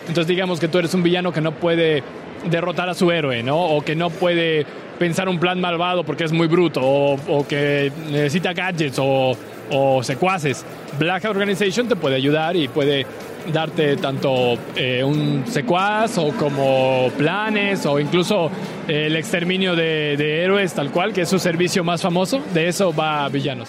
Entonces digamos que tú eres un villano que no puede derrotar a su héroe, ¿no? O que no puede pensar un plan malvado porque es muy bruto, o, que necesita gadgets o, secuaces. Black Organization te puede ayudar y puede darte tanto eh, un secuaz o como planes o incluso eh, el exterminio de héroes tal cual, que es su servicio más famoso. De eso va Villanos.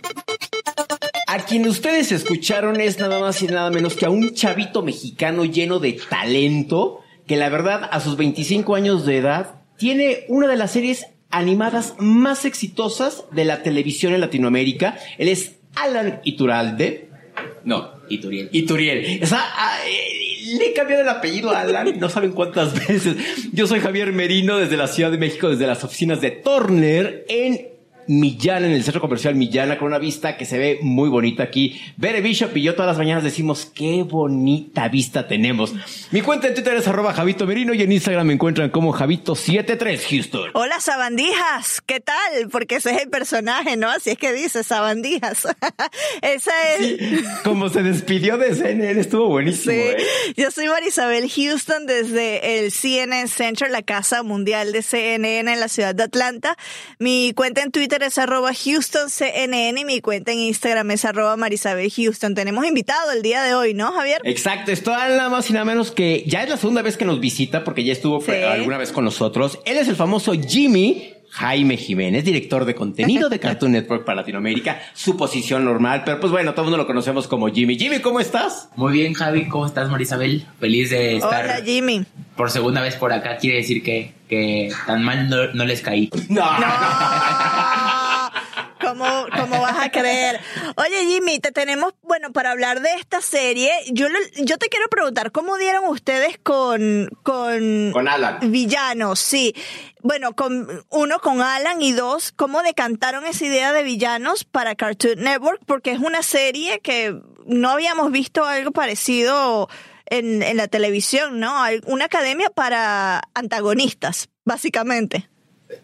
A quien ustedes escucharon es nada más y nada menos que a un chavito mexicano lleno de talento, que la verdad a sus 25 años de edad tiene una de las series animadas más exitosas de la televisión en Latinoamérica. Él es Alan Ituralde. No, Ituriel. Ituriel. O sea, ah, eh, le he cambiado el apellido a Alan, no saben cuántas veces. Yo soy Javier Merino desde la Ciudad de México, desde las oficinas de Turner en Millán, en el centro comercial Millana, con una vista que se ve muy bonita aquí. Bere Bishop y yo todas las mañanas decimos, qué bonita vista tenemos. Mi cuenta en Twitter es arroba Javito Merino y en Instagram me encuentran como Javito73 Houston. Hola, sabandijas. ¿Qué tal? Porque ese es el personaje, ¿no? Así es que dice sabandijas. Esa es. Como se despidió de CNN, estuvo buenísimo. Sí, ¿eh? yo soy Marisabel Houston desde el CNN Center, la casa mundial de CNN en la ciudad de Atlanta. Mi cuenta en Twitter es arroba HoustonCNN y mi cuenta en Instagram es arroba Marisabel Houston. Tenemos invitado el día de hoy, ¿no, Javier? Exacto, esto nada más y nada menos que ya es la segunda vez que nos visita porque ya estuvo Sí. alguna vez con nosotros. Él es el famoso Jimmy Jaime Jiménez, director de contenido de Cartoon Network para Latinoamérica, su posición normal, pero pues bueno, todo el mundo lo conocemos como Jimmy. Jimmy, ¿cómo estás? Muy bien, Javi, ¿cómo estás, Marisabel? Feliz de estar Hola, Jimmy. por segunda vez por acá. Quiere decir que, que tan mal no, no les caí. No. No. ¿Cómo, ¿Cómo vas a creer? Oye, Jimmy, te tenemos, bueno, para hablar de esta serie, yo, lo- yo te quiero preguntar, ¿cómo dieron ustedes con, con, Con Alan. villanos? Sí. Bueno, con, uno con Alan y dos, ¿cómo decantaron esa idea de villanos para Cartoon Network? Porque es una serie que no habíamos visto algo parecido en, en la televisión, ¿no? Una academia para antagonistas, básicamente.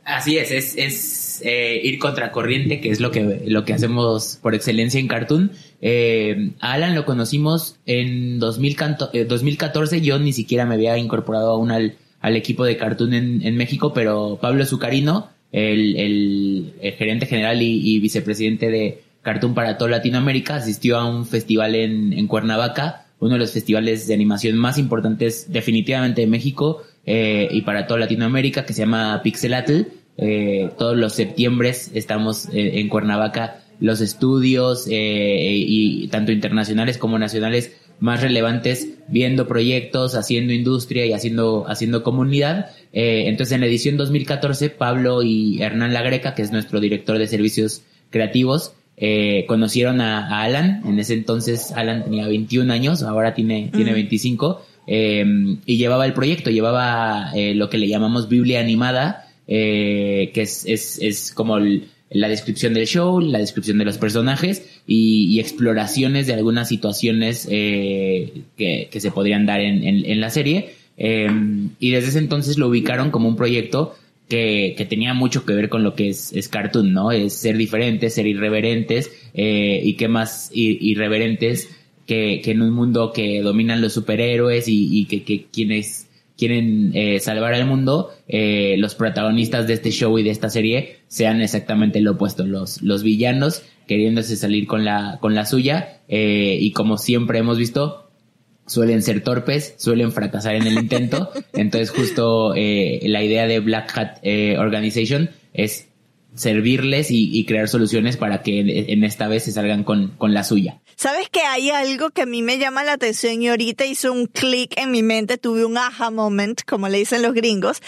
Así es, es, es eh, ir contracorriente, que es lo que, lo que hacemos por excelencia en Cartoon. Eh, a Alan lo conocimos en 2014, eh, 2014, yo ni siquiera me había incorporado aún al, al equipo de Cartoon en, México, pero Pablo Zucarino, el gerente general y, y vicepresidente de Cartoon para toda Latinoamérica, asistió a un festival en, en Cuernavaca, uno de los festivales de animación más importantes definitivamente de México eh, y para toda Latinoamérica, que se llama Pixelatl. Eh, todos los septiembres estamos eh, en Cuernavaca, los estudios eh, y tanto internacionales como nacionales más relevantes viendo proyectos, haciendo industria y haciendo, haciendo comunidad. Eh, entonces en la edición 2014, Pablo y Hernán Lagreca, que es nuestro director de servicios creativos, eh, conocieron a, a Alan. En ese entonces Alan tenía 21 años, ahora tiene, tiene 25. Eh, y llevaba el proyecto, llevaba eh, lo que le llamamos Biblia animada, eh, que es, es, es como la descripción del show, la descripción de los personajes y, exploraciones de algunas situaciones eh, que, que se podrían dar en, en- la serie. Eh, y desde ese entonces lo ubicaron como un proyecto que, que tenía mucho que ver con lo que es, es cartoon, ¿no? Es ser diferentes, ser irreverentes eh, y qué más irreverentes que, que en un mundo que dominan los superhéroes y, y que, que quienes quieren eh, salvar al mundo, eh, los protagonistas de este show y de esta serie sean exactamente lo opuesto, los, los villanos queriéndose salir con la, con la suya eh, y como siempre hemos visto, suelen ser torpes, suelen fracasar en el intento. Entonces justo eh, la idea de Black Hat eh, Organization es servirles y, crear soluciones para que en, esta vez se salgan con, con la suya. ¿Sabes que hay algo que a mí me llama la atención y ahorita hizo un clic en mi mente, tuve un aha moment, como le dicen los gringos?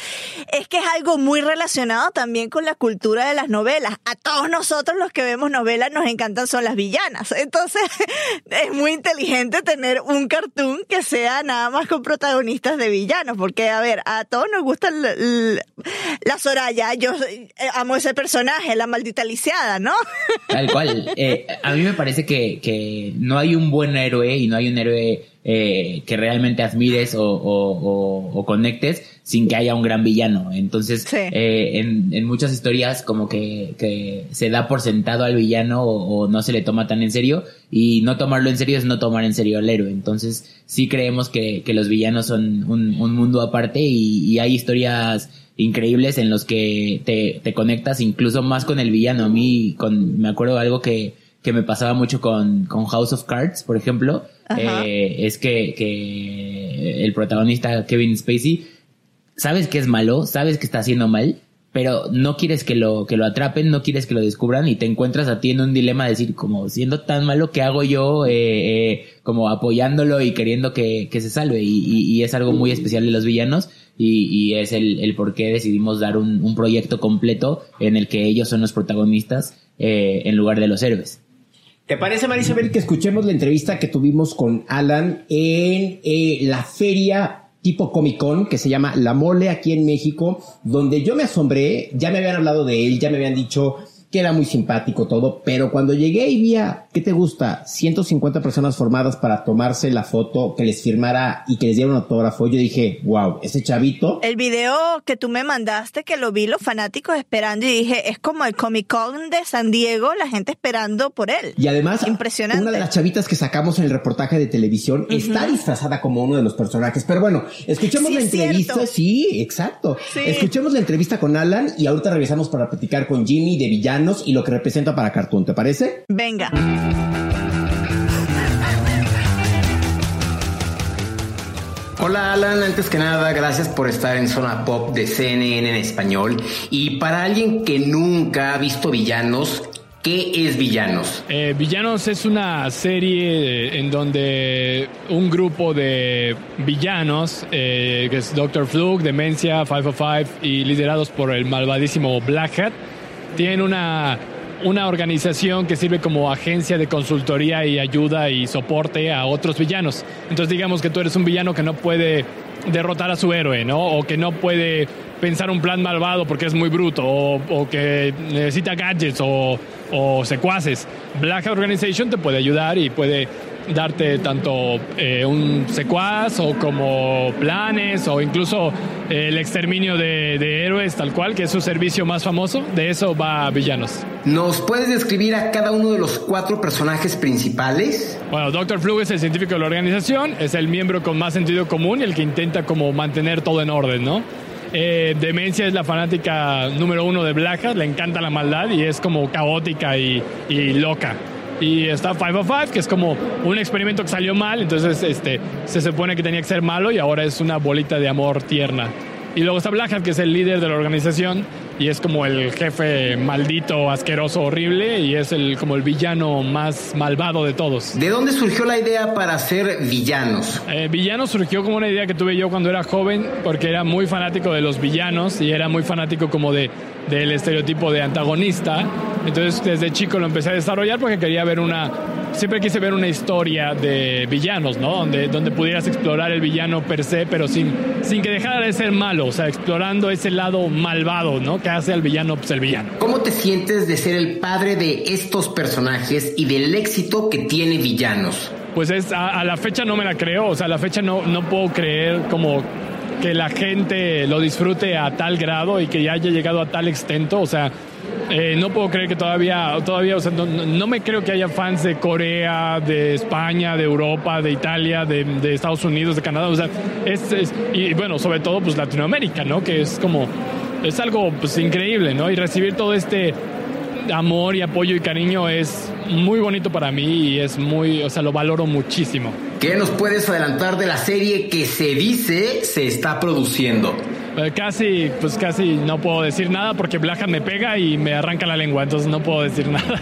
Es que es algo muy relacionado también con la cultura de las novelas. A todos nosotros los que vemos novelas nos encantan son las villanas. Entonces es muy inteligente tener un cartoon que sea nada más con protagonistas de villanos, porque a ver, a todos nos gusta la, Soraya, yo eh, amo ese personaje, la maldita lisiada, ¿no? Tal cual. Eh, a mí me parece que, que no hay un buen héroe y no hay un héroe eh, que realmente admires o, conectes sin que haya un gran villano. Entonces, eh, en, muchas historias como que, se da por sentado al villano o, no se le toma tan en serio y no tomarlo en serio es no tomar en serio al héroe. Entonces, sí creemos que, los villanos son un, mundo aparte y, hay historias increíbles en los que te, te conectas incluso más con el villano. A mí, con, me acuerdo de algo que que me pasaba mucho con, con House of Cards, por ejemplo, eh, es que, que el protagonista Kevin Spacey, sabes que es malo, sabes que está haciendo mal, pero no quieres que lo, que lo atrapen, no quieres que lo descubran y te encuentras a ti en un dilema de decir, como siendo tan malo, ¿qué hago yo? Eh, eh, como apoyándolo y queriendo que, que se salve. Y, y, es algo muy especial de los villanos y, y es el, el, por qué decidimos dar un, un, proyecto completo en el que ellos son los protagonistas en lugar de los héroes. ¿Te parece, Marisabel, que escuchemos la entrevista que tuvimos con Alan en eh, la feria tipo Comic Con que se llama La Mole aquí en México, donde yo me asombré, ya me habían hablado de él, ya me habían dicho que era muy simpático todo, pero cuando llegué y vi a, ¿qué te gusta? 150 personas formadas para tomarse la foto, que les firmara y que les diera un autógrafo, yo dije, wow, ese chavito. El video que tú me mandaste, que lo vi los fanáticos esperando y dije, es como el Comic Con de San Diego, la gente esperando por él. Y además, Impresionante. una de las chavitas que sacamos en el reportaje de televisión está disfrazada como uno de los personajes, pero bueno, escuchemos la entrevista, sí, exacto. Escuchemos la entrevista con Alan y ahorita regresamos para platicar con Jimmy de Villano y lo que representa para Cartoon, ¿te parece? Venga. Hola Alan, antes que nada, gracias por estar en Zona Pop de CNN en español. Y para alguien que nunca ha visto villanos, ¿Qué es Villanos? Eh, Villanos es una serie en donde un grupo de villanos, eh, que es Doctor Fluke, Demencia, 505 y liderados por el malvadísimo Blackhead, tienen una, una organización que sirve como agencia de consultoría y ayuda y soporte a otros villanos. Entonces digamos que tú eres un villano que no puede derrotar a su héroe, ¿no? O que no puede pensar un plan malvado porque es muy bruto, o, que necesita gadgets o, o secuaces. Black Organization te puede ayudar y puede darte tanto eh, un secuaz o como planes o incluso eh, el exterminio de, héroes tal cual, que es su servicio más famoso. De eso va a Villanos. ¿Nos puedes describir a cada uno de los cuatro personajes principales? Bueno, Doctor Flu es el científico de la organización, es el miembro con más sentido común, el que intenta como mantener todo en orden, ¿no? Eh, Demencia es la fanática número uno de Black le encanta la maldad y es como caótica y, y loca. Y está 505, que es como un experimento que salió mal, entonces este, se supone que tenía que ser malo y ahora es una bolita de amor tierna. Y luego está Blackhead, que es el líder de la organización y es como el jefe maldito, asqueroso, horrible y es el como el villano más malvado de todos. ¿De dónde surgió la idea para ser villanos? Eh, villanos surgió como una idea que tuve yo cuando era joven porque era muy fanático de los villanos y era muy fanático como de del estereotipo de antagonista. Entonces desde chico lo empecé a desarrollar porque quería ver una siempre quise ver una historia de villanos, ¿no? Donde, donde pudieras explorar el villano per se, pero sin, sin que dejara de ser malo, o sea, explorando ese lado malvado, ¿no? Que hace al villano, pues el villano. ¿Cómo te sientes de ser el padre de estos personajes y del éxito que tiene villanos? Pues es, a, la fecha no me la creo, o sea, a la fecha no, no puedo creer como que la gente lo disfrute a tal grado y que ya haya llegado a tal extento, o sea, eh, no puedo creer que todavía, todavía o sea, no, me creo que haya fans de Corea, de España, de Europa, de Italia, de, Estados Unidos, de Canadá, o sea, es, y bueno, sobre todo pues Latinoamérica, ¿no? Que es como, es algo pues increíble, ¿no? Y recibir todo este amor y apoyo y cariño es muy bonito para mí y es muy, o sea, lo valoro muchísimo. ¿Qué nos puedes adelantar de la serie que se dice se está produciendo? Eh, casi, pues casi no puedo decir nada porque Blaja me pega y me arranca la lengua, entonces no puedo decir nada.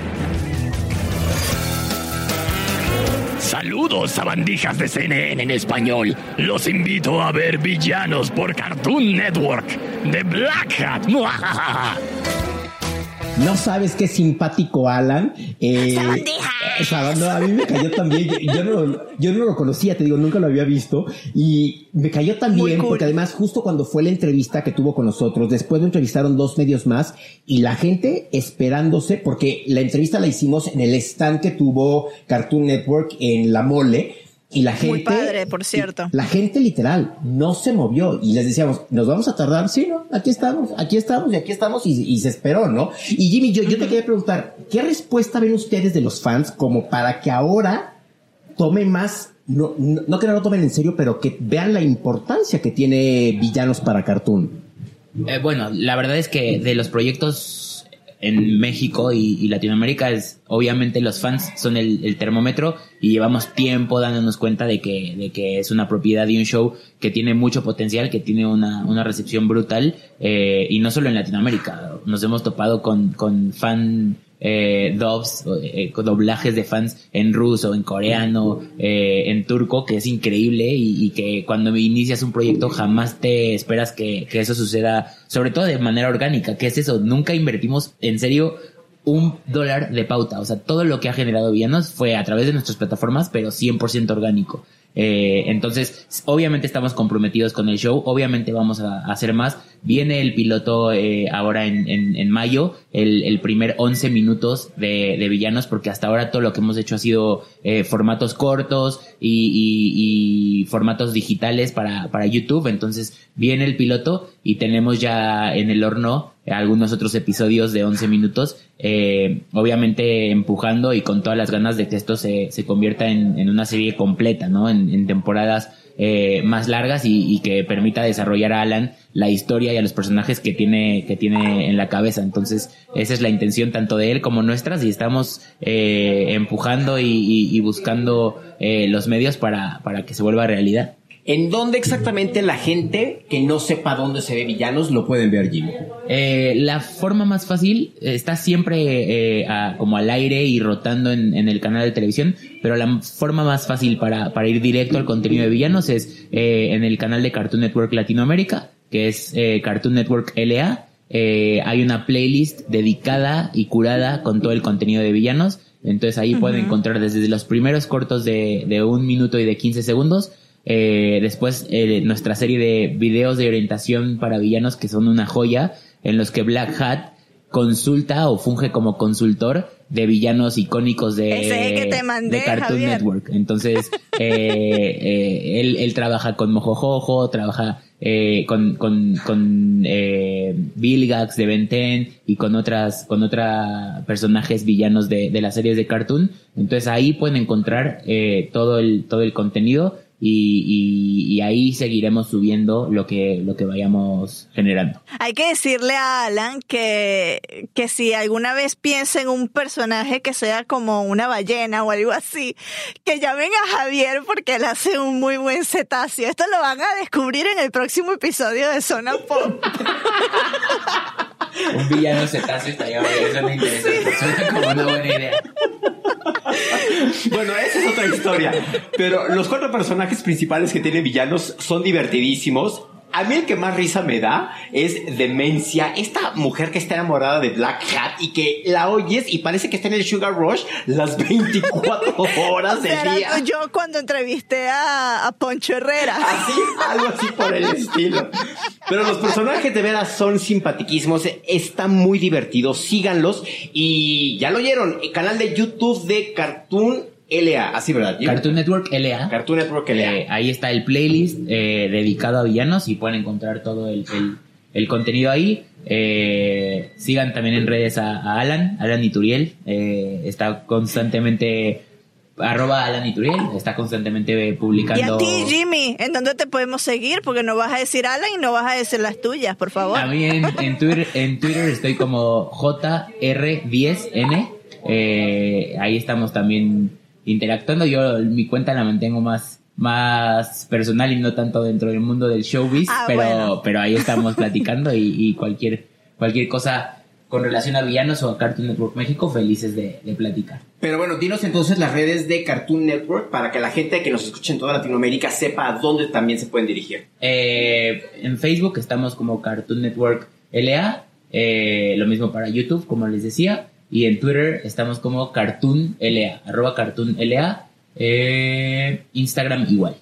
Saludos a bandijas de CNN en español. Los invito a ver Villanos por Cartoon Network de Black Hat. No sabes qué simpático Alan. Eh, no, a mí me cayó también. Yo, no, yo no lo conocía, te digo, nunca lo había visto. Y me cayó también porque además justo cuando fue la entrevista que tuvo con nosotros, después lo entrevistaron dos medios más y la gente esperándose, porque la entrevista la hicimos en el stand que tuvo Cartoon Network en La Mole y la gente. Muy padre, por cierto. La gente literal no se movió y les decíamos, nos vamos a tardar. Sí, no, aquí estamos, aquí estamos y aquí estamos y, se esperó, ¿no? Y Jimmy, yo, yo te quería preguntar, ¿qué respuesta ven ustedes de los fans como para que ahora tome más, no, no, que no lo tomen en serio, pero que vean la importancia que tiene Villanos para Cartoon? Eh, bueno, la verdad es que de los proyectos en México y, Latinoamérica es obviamente los fans son el, termómetro y llevamos tiempo dándonos cuenta de que, de que es una propiedad de un show que tiene mucho potencial, que tiene una, una recepción brutal eh, y no solo en Latinoamérica. Nos hemos topado con, con fan eh, dubs, eh, doblajes de fans en ruso, en coreano, eh, en turco, que es increíble y, que cuando inicias un proyecto jamás te esperas que, que, eso suceda, sobre todo de manera orgánica, que es eso, nunca invertimos en serio un dólar de pauta, o sea, todo lo que ha generado Villanos fue a través de nuestras plataformas, pero 100% orgánico. Eh, entonces, obviamente estamos comprometidos con el show, obviamente vamos a, hacer más. Viene el piloto eh, ahora en, en, mayo, el, el, primer 11 minutos de, de, villanos, porque hasta ahora todo lo que hemos hecho ha sido eh, formatos cortos y, y, y, formatos digitales para, para YouTube. Entonces, viene el piloto y tenemos ya en el horno algunos otros episodios de 11 minutos, eh, obviamente empujando y con todas las ganas de que esto se, se convierta en, en una serie completa, ¿no? En, en temporadas eh, más largas y, y, que permita desarrollar a Alan la historia y a los personajes que tiene, que tiene en la cabeza. Entonces, esa es la intención tanto de él como nuestras y estamos eh, empujando y, y, y buscando eh, los medios para, para que se vuelva realidad. ¿En dónde exactamente la gente que no sepa dónde se ve villanos lo pueden ver, Jimmy? Eh, la forma más fácil está siempre eh, como al aire y rotando en, el canal de televisión, pero la forma más fácil para, para ir directo al contenido de villanos es eh, en el canal de Cartoon Network Latinoamérica, que es Cartoon Network LA. hay una playlist dedicada y curada con todo el contenido de villanos. Entonces ahí pueden encontrar desde los primeros cortos de, de un minuto y de 15 segundos eh, después eh, nuestra serie de videos de orientación para villanos que son una joya, en los que Black Hat consulta o funge como consultor de villanos icónicos de, Cartoon Network. Entonces, eh, él, él, trabaja con Mojojojo, trabaja con, con, con Vilgax de Benten y con otras, con otras personajes villanos de, de las series de Cartoon. Entonces ahí pueden encontrar todo el, todo el contenido y, y, ahí seguiremos subiendo lo que, lo que vayamos generando. Hay que decirle a Alan que, que si alguna vez piensa en un personaje que sea como una ballena o algo así, que llamen a Javier porque él hace un muy buen cetáceo. Esto lo van a descubrir en el próximo episodio de Zona Pop. un villano cetáceo estaría eso me interesa. Suena como una buena idea. bueno, esa es otra historia. Pero los cuatro personajes principales que tienen villanos son divertidísimos. A mí el que más risa me da es Demencia, esta mujer que está enamorada de Black Hat y que la oyes y parece que está en el Sugar Rush las 24 horas del día. Yo cuando entrevisté a, Poncho Herrera. Así, algo así por el estilo. Pero los personajes de veras son simpatiquísimos, están muy divertidos, síganlos y ya lo oyeron, el canal de YouTube de Cartoon LA, así verdad. Cartoon Network LA. Cartoon Network LA. Eh, ahí está el playlist eh, dedicado a villanos y pueden encontrar todo el, el, contenido ahí. Eh, sigan también en redes a, Alan, Alan Ituriel. está constantemente arroba Alan Ituriel, está constantemente publicando. Y a ti, Jimmy, ¿en dónde te podemos seguir? Porque no vas a decir Alan y no vas a decir las tuyas, por favor. A mí en, Twitter, en Twitter estoy como JR10N Eh, ahí estamos también interactuando. Yo mi cuenta la mantengo más más personal y no tanto dentro del mundo del showbiz, Ah, pero bueno. pero ahí estamos platicando y, y cualquier cualquier cosa con relación a villanos o a Cartoon Network México felices de, de platicar. Pero bueno, dinos entonces las redes de Cartoon Network para que la gente que nos escuche en toda Latinoamérica sepa a dónde también se pueden dirigir. Eh, en Facebook estamos como Cartoon Network LA, eh, lo mismo para YouTube, como les decía, y en Twitter estamos como Cartoon LA, arroba Cartoon LA, eh, Instagram igual.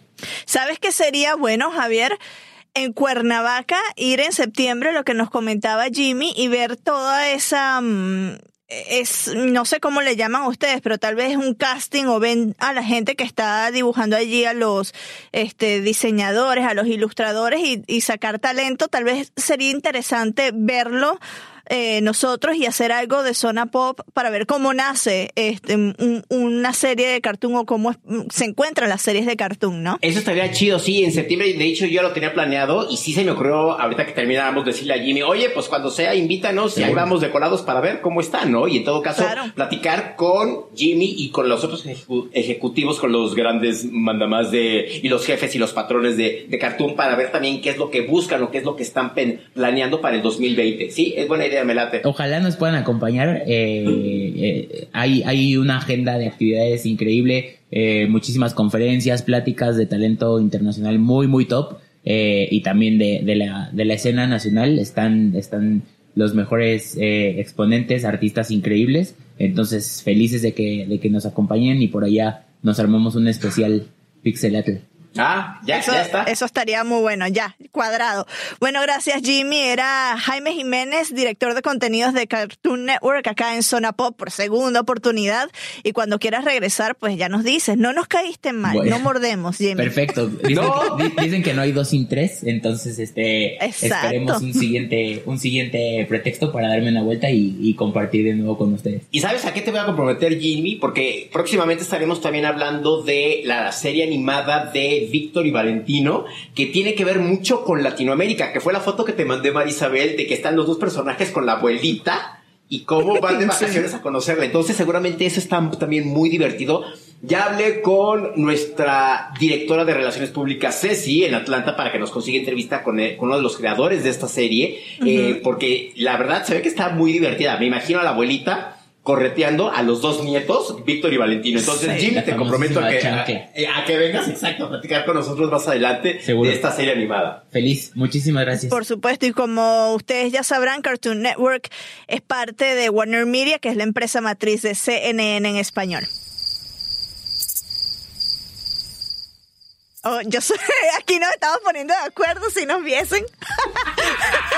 ¿Sabes qué sería bueno, Javier? En Cuernavaca, ir en septiembre, lo que nos comentaba Jimmy, y ver toda esa... mm, es, no sé cómo le llaman ustedes, pero tal vez un casting o ven a la gente que está dibujando allí, a los este, diseñadores, a los ilustradores y, y sacar talento. Tal vez sería interesante verlo eh, nosotros y hacer algo de zona pop para ver cómo nace este, un- una serie de cartoon o cómo es- se encuentran las series de cartoon, ¿no? Eso estaría chido, sí, en septiembre, de hecho yo lo tenía planeado y sí se me ocurrió ahorita que termináramos decirle a Jimmy, oye, pues cuando sea invítanos y ahí vamos de colados para ver cómo está, ¿no? Y en todo caso, Claro. platicar con Jimmy y con los otros ejecu- ejecutivos, con los grandes mandamás de, y los jefes y los patrones de, de Cartoon para ver también qué es lo que buscan o qué es lo que están pen- planeando para el 2020. Sí, es buena idea, me late. Ojalá nos puedan acompañar. eh, eh, hay, hay una agenda de actividades increíble, eh, muchísimas conferencias, pláticas de talento internacional muy, muy top. y también de, de la, de la escena nacional están, están los mejores exponentes, artistas increíbles. Entonces, felices de que, de que nos acompañen y por allá nos armamos un especial Pixelatl. Ah, ya, Eso, ya está. eso estaría muy bueno, ya, cuadrado. Bueno, gracias Jimmy. Era Jaime Jiménez, director de contenidos de Cartoon Network acá en Zona Pop por segunda oportunidad. Y cuando quieras regresar, pues ya nos dices, no nos caíste mal, Bueno. no mordemos, Jimmy. Perfecto. Dicen, No. di- dicen que no hay dos sin tres, entonces este Exacto. esperemos un siguiente, un siguiente pretexto para darme una vuelta y, y compartir de nuevo con ustedes. ¿Y sabes a qué te voy a comprometer, Jimmy? Porque próximamente estaremos también hablando de la serie animada de Víctor y Valentino, que tiene que ver mucho con Latinoamérica, que fue la foto que te mandé, Marisabel, de que están los dos personajes con la abuelita y cómo van de vacaciones a conocerla. Entonces, seguramente eso está también muy divertido. Ya hablé con nuestra directora de Relaciones Públicas, Ceci, en Atlanta, para que nos consiga entrevista con, el- con uno de los creadores de esta serie, eh, porque la verdad se ve que está muy divertida. Me imagino a la abuelita correteando a los dos nietos, Víctor y Valentino. Entonces, Sí. Jimmy, te comprometo a que, famosísima a, que vengas exacto a platicar con nosotros más adelante Seguro. de esta serie animada. Feliz, muchísimas gracias. Por supuesto, y como ustedes ya sabrán, Cartoon Network es parte de Warner Media, que es la empresa matriz de CNN en español. Oh, yo soy, aquí nos estamos poniendo de acuerdo si nos viesen.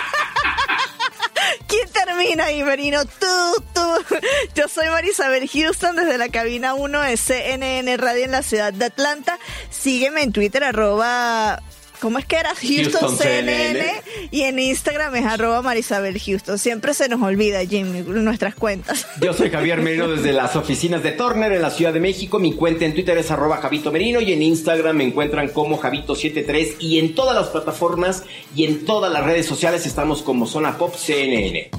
¿Quién termina ahí, Merino? Tú, tú. Yo soy Marisabel Houston desde la cabina 1 de CNN Radio en la ciudad de Atlanta. Sígueme en Twitter, arroba... ¿Cómo es que era? Houston, Houston CNN. CNN. Y en Instagram es arroba Marisabel Houston. Siempre se nos olvida, Jimmy, nuestras cuentas. Yo soy Javier Merino desde las oficinas de Turner en la Ciudad de México. Mi cuenta en Twitter es arroba Javito Merino y en Instagram me encuentran como Javito73 y en todas las plataformas y en todas las redes sociales estamos como Zona Pop CNN.